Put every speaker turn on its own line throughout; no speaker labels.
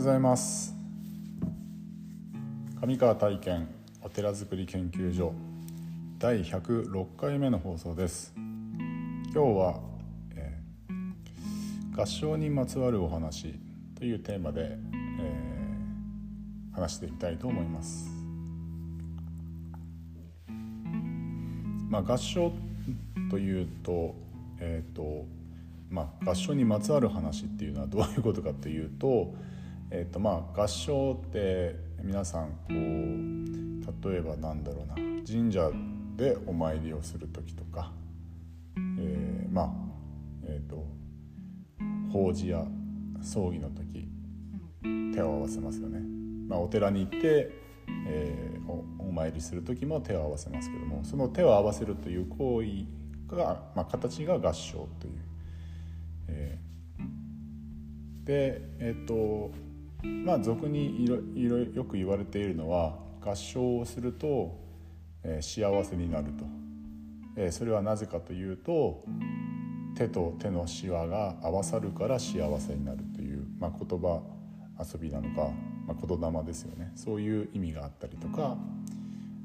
ございます。上川体験お寺づくり研究所第106回目の放送です。今日は、えー、合唱にまつわるお話というテーマで、えー、話していきたいと思います。まあ合唱というとえっ、ー、とまあ、合唱にまつわる話っていうのはどういうことかというと,、えーとまあ、合唱って皆さんこう例えばなんだろうな神社でお参りをする時とか、えー、まあえっ、ー、と法事や葬儀の時手を合わせますよね。まあ、お寺に行って、えー、お参りする時も手を合わせますけどもその手を合わせるという行為が、まあ、形が合唱というえー、でえっ、とまあ俗にいろいろよく言われているのは合唱をすると、えー、幸せになると、えー、それはなぜかというと手と手のしわが合わさるから幸せになるという、まあ、言葉遊びなのか、まあ、言霊ですよね。そういう意味があったりとか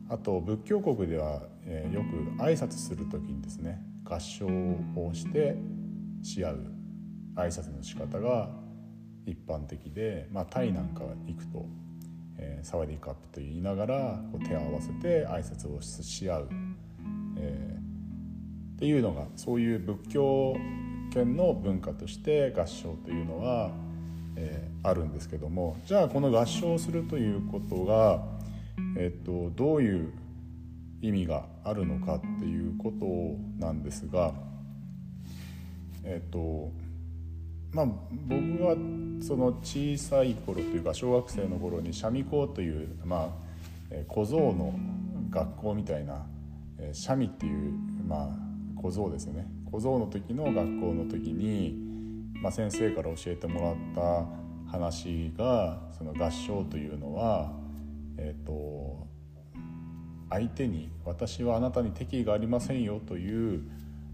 あと仏教国では、えー、よく挨拶する時にですね合唱をしてし合う挨拶の仕方が一般的で、まあ、タイなんか行くと、えー、サワディーカップと言いながらこう手を合わせて挨拶をし合う、えー、っていうのがそういう仏教圏の文化として合唱というのは、えー、あるんですけどもじゃあこの合唱するということが、えーと、どういう意味があるのかっていうことなんですがえっ、とまあ、僕はその小さい頃というか小学生の頃に三味校という、まあ、小僧の学校みたいな三味っていう、まあ、小僧ですよね。小僧の時の学校の時に、まあ、先生から教えてもらった話がその合唱というのは、えーと、相手に「私はあなたに敵意がありませんよ」という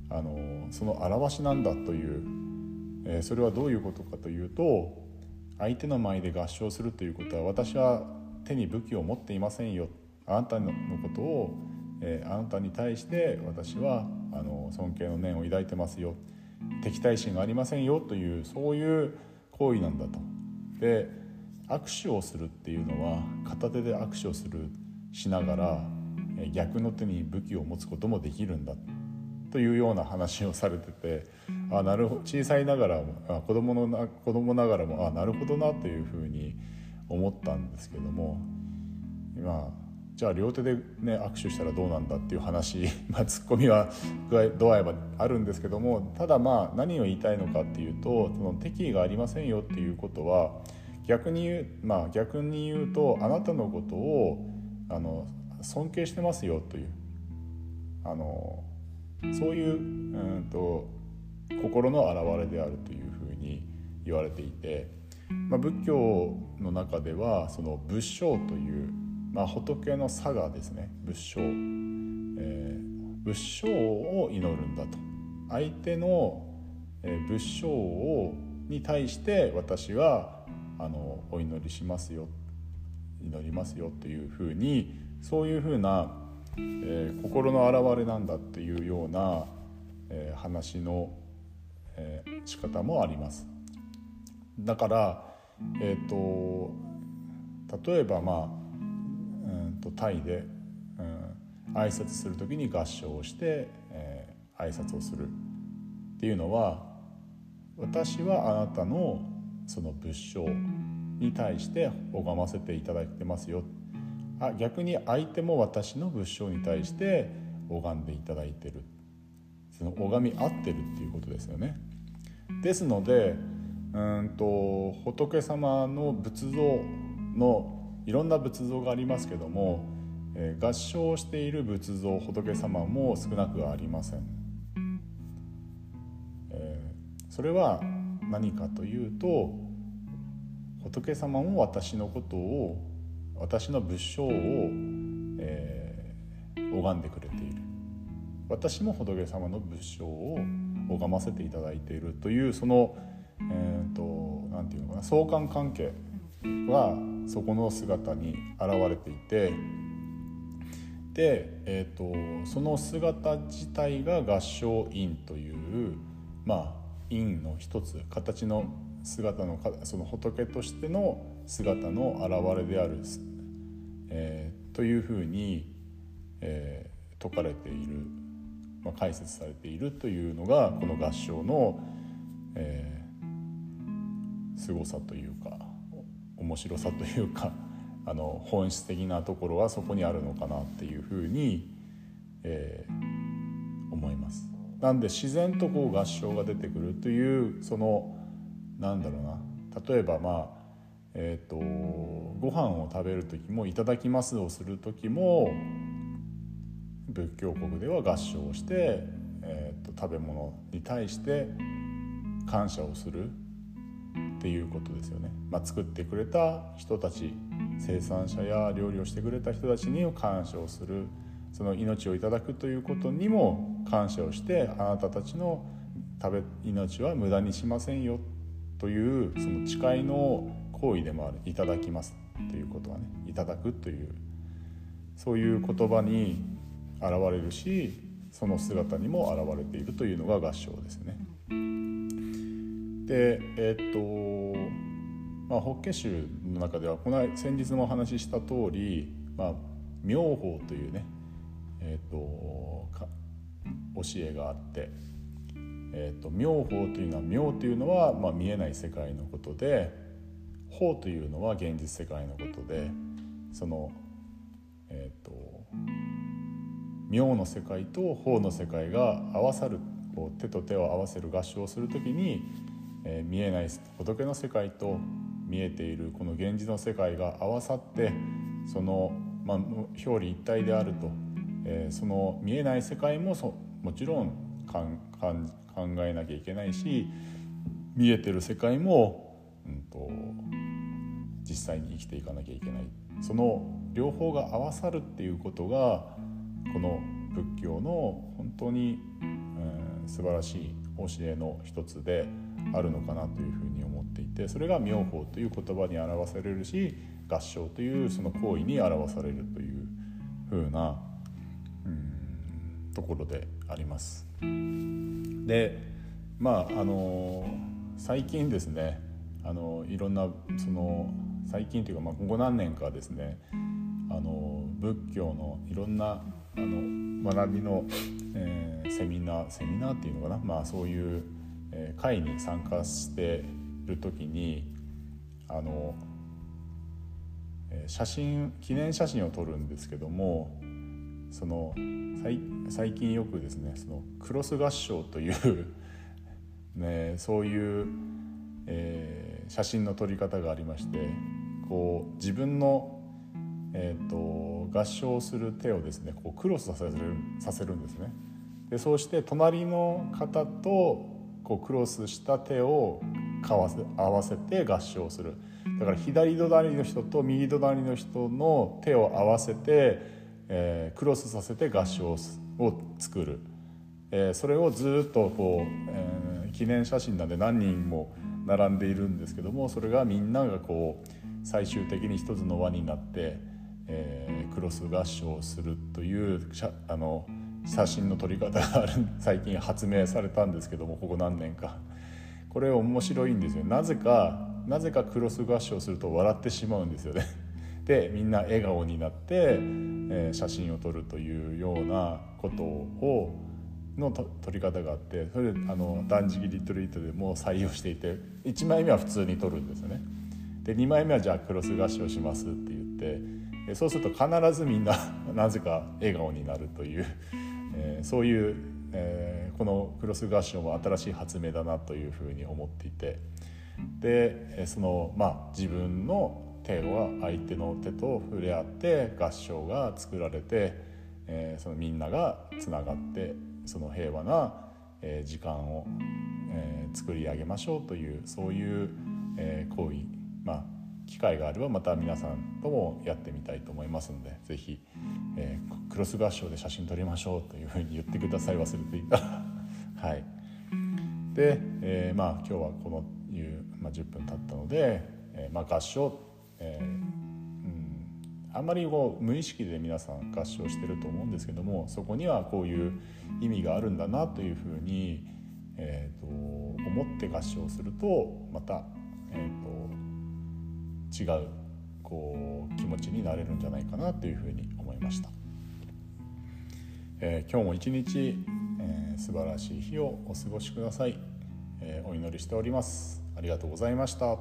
あのその表しなんだというえそれはどういうことかというと相手の前で合唱するということは私は手に武器を持っていませんよ。あなたのことを、えあなたに対して私はあの尊敬の念を抱いてますよ。敵対心がありませんよ。というそういう行為なんだと。で握手をするっていうのは片手で握手をするしながら逆の手に武器を持つこともできるんだ。というような話をされててあなるほ小さいながらもあ子供のな子供ながらもあなるほどなというふうに思ったんですけども今じゃあ両手で、ね、握手したらどうなんだっていう話、まあ、ツッコミは度合いはあるんですけどもただまあ何を言いたいのかっていうとその敵意がありませんよっていうことは逆に言う,、まあ、逆に言うとあなたのことをあの尊敬してますよというあのそういううんと心の表れであるというふうに言われていて、まあ、仏教の中ではその仏性という、まあ、仏の差がですね。仏性、えー、仏性を祈るんだと。相手の、え、仏性をに対して私はあのお祈りしますよ。祈りますよというふうにそういうふうなえー、心の表れなんだっていうような、えー、話の、えー、仕方もあります。だから、えーと、例えばまあうんとタイで、うん、挨拶する時に合唱をして、えー、挨拶をするっていうのは私はあなたのその仏性に対して拝ませていただいてますよあ逆に相手も私の仏性に対して拝んでいただいてるその拝み合ってるっていうことですよね。ですのでうんと仏様の仏像のいろんな仏像がありますけども、えー、合唱している仏像仏様も少なくありません。えー、それは何かというと仏様も私のことを私の仏性を、えー、拝んでくれている私も仏様の仏性を拝ませていただいているというそのえーと、なんていうのかな相関関係はそこの姿に現れていてで、えーと、その姿自体が合唱院というまあ院の一つ形の姿のその仏としての姿の現れである、えー、というふうに、えー、説かれている、まあ、解説されているというのがこの合唱の、えー、凄さというか面白さというか あの本質的なところはそこにあるのかなっていうふうに、えー、思います。なんで自然とこう合唱が出てくるというそのなんだろうな例えばまあえーと、ご飯を食べる時も「いただきます」をする時も仏教国では合唱をして、えーと、食べ物に対して感謝をするっていうことですよね。まあ、作ってくれた人たち生産者や料理をしてくれた人たちに感謝をするその命をいただくということにも感謝をしてあなたたちの食べ命は無駄にしませんよというその誓いの行為でもある「いただきます」ということはね「いただく」というそういう言葉に現れるしその姿にも現れているというのが合唱ですね。でえー、っとまあ、法華宗の中ではこの先日もお話しした通り、まあ、妙法というね、えー、っと教えがあって、えー、と妙法というのは妙というのは、まあ、見えない世界のことで法というのは現実世界のことでそのえっ、と妙の世界と法の世界が合わさるこう手と手を合わせる合唱をする時に、えー、見えない仏の世界と見えているこの現実の世界が合わさってその、まあ、表裏一体であると、えー、その見えない世界もそもちろん考えなきゃいけないし見えてる世界も、うんと、実際に生きていかなきゃいけない。その両方が合わさるっていうことがこの仏教の本当に、うん、素晴らしい教えの一つであるのかなというふうに思っていてそれが妙法という言葉に表されるし合唱というその行為に表されるというふうな、ところであります。でまああの最近ですねあのいろんなその最近というか、まあ、ここ何年かですねあの仏教のいろんなあの学びの、えー、セミナーセミナーっていうのかな、まあ、そういう、えー、会に参加してる時にあの、えー、写真記念写真を撮るんですけどもその最近よくですねそのクロス合唱という ね、そういう、えー、写真の撮り方がありましてこう自分の、えーと、合唱する手をですねこうクロスさせるさせるんですね。でそうして隣の方とこうクロスした手を合わせ合わせて合唱するだから左隣の人と右隣の人の手を合わせて、えー、クロスさせて合唱を作る、えー、それをずっとこう、えー、記念写真なんで何人も並んでいるんですけどもそれがみんながこう最終的に一つの輪になって、えー、クロス合唱するというあの写真の撮り方が 最近発明されたんですけどもここ何年か。これ面白いんですよなぜかなぜかクロス合唱すると笑ってしまうんですよね。でみんな笑顔になって、えー、写真を撮るというようなことをの撮り方があってそれであの断食リトリートでも採用していて1枚目は普通に撮るんですよね。で2枚目はじゃあクロス合唱しますって言ってそうすると必ずみんな なぜか笑顔になるという、えー、そういう、えー、このクロス合唱も新しい発明だなというふうに思っていてでそのまあ自分の手は相手の手と触れ合って合唱が作られて、えー、そのみんながつながってその平和な、え、時間を、えー、作り上げましょうというそういう、えー、行為まあ、機会があればまた皆さんともやってみたいと思いますので是非、えー、クロス合唱で写真撮りましょうというふうに言ってください忘れていたら はい。で、えー、まあ今日はこのいう、まあ、10分経ったので、えー、まあ合唱、えー、うんあんまりこう無意識で皆さん合唱してると思うんですけどもそこにはこういう意味があるんだなというふうに、えーと、思って合唱するとまた、えーと、違うこう気持ちになれるんじゃないかなというふうに思いました。えー、今日も一日、えー、素晴らしい日をお過ごしください、えー、お祈りしております。ありがとうございました。